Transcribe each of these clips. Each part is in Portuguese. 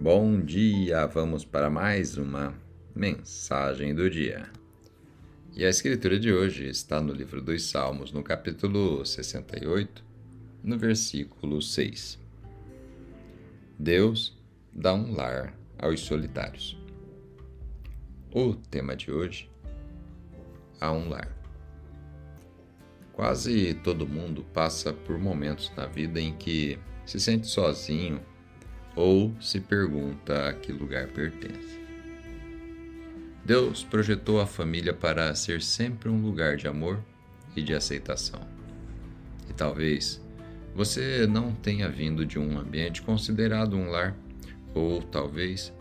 Bom dia! Vamos para mais uma mensagem do dia. E a escritura de hoje está no livro dos Salmos, no capítulo 68, no versículo 6. Deus dá um lar aos solitários. O tema de hoje: há um lar. Quase todo mundo passa por momentos na vida em que se sente sozinho ou se pergunta a que lugar pertence. Deus projetou a família para ser sempre um lugar de amor e de aceitação. E talvez você não tenha vindo de um ambiente considerado um lar, ou talvez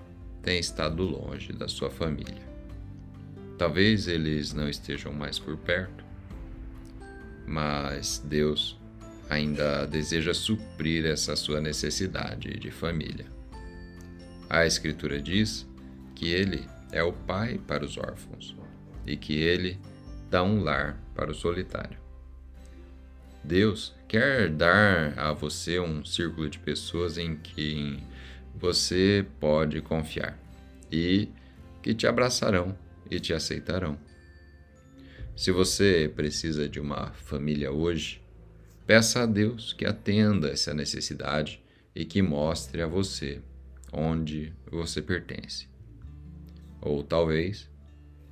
tenha estado longe da sua família. Talvez eles não estejam mais por perto, mas Deus ainda deseja suprir essa sua necessidade de família. A Escritura diz que Ele é o Pai para os órfãos e que Ele dá um lar para o solitário. Deus quer dar a você um círculo de pessoas em quem você pode confiar e que te abraçarão e te aceitarão. Se você precisa de uma família hoje, peça a Deus que atenda essa necessidade e que mostre a você onde você pertence. Ou talvez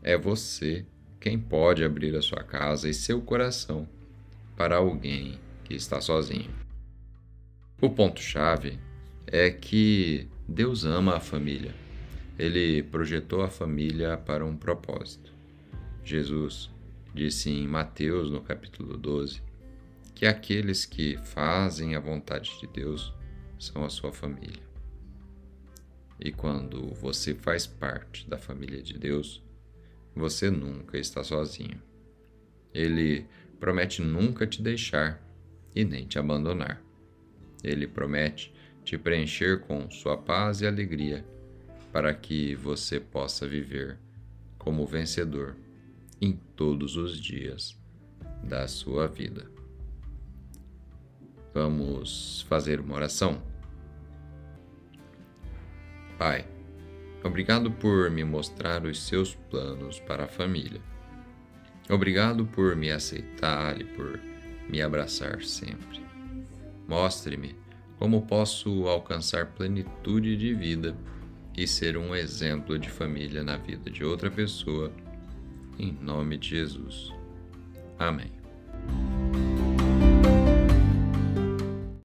é você quem pode abrir a sua casa e seu coração para alguém que está sozinho. O ponto-chave é que Deus ama a família. Ele projetou a família para um propósito. Jesus disse em Mateus, no capítulo 12, que aqueles que fazem a vontade de Deus são a sua família. E quando você faz parte da família de Deus, você nunca está sozinho. Ele promete nunca te deixar e nem te abandonar. Ele promete te preencher com sua paz e alegria, para que você possa viver como vencedor em todos os dias da sua vida. Vamos fazer uma oração? Pai, obrigado por me mostrar os seus planos para a família. Obrigado por me aceitar e por me abraçar sempre. Mostre-me como posso alcançar plenitude de vida e ser um exemplo de família na vida de outra pessoa em nome de Jesus. Amém.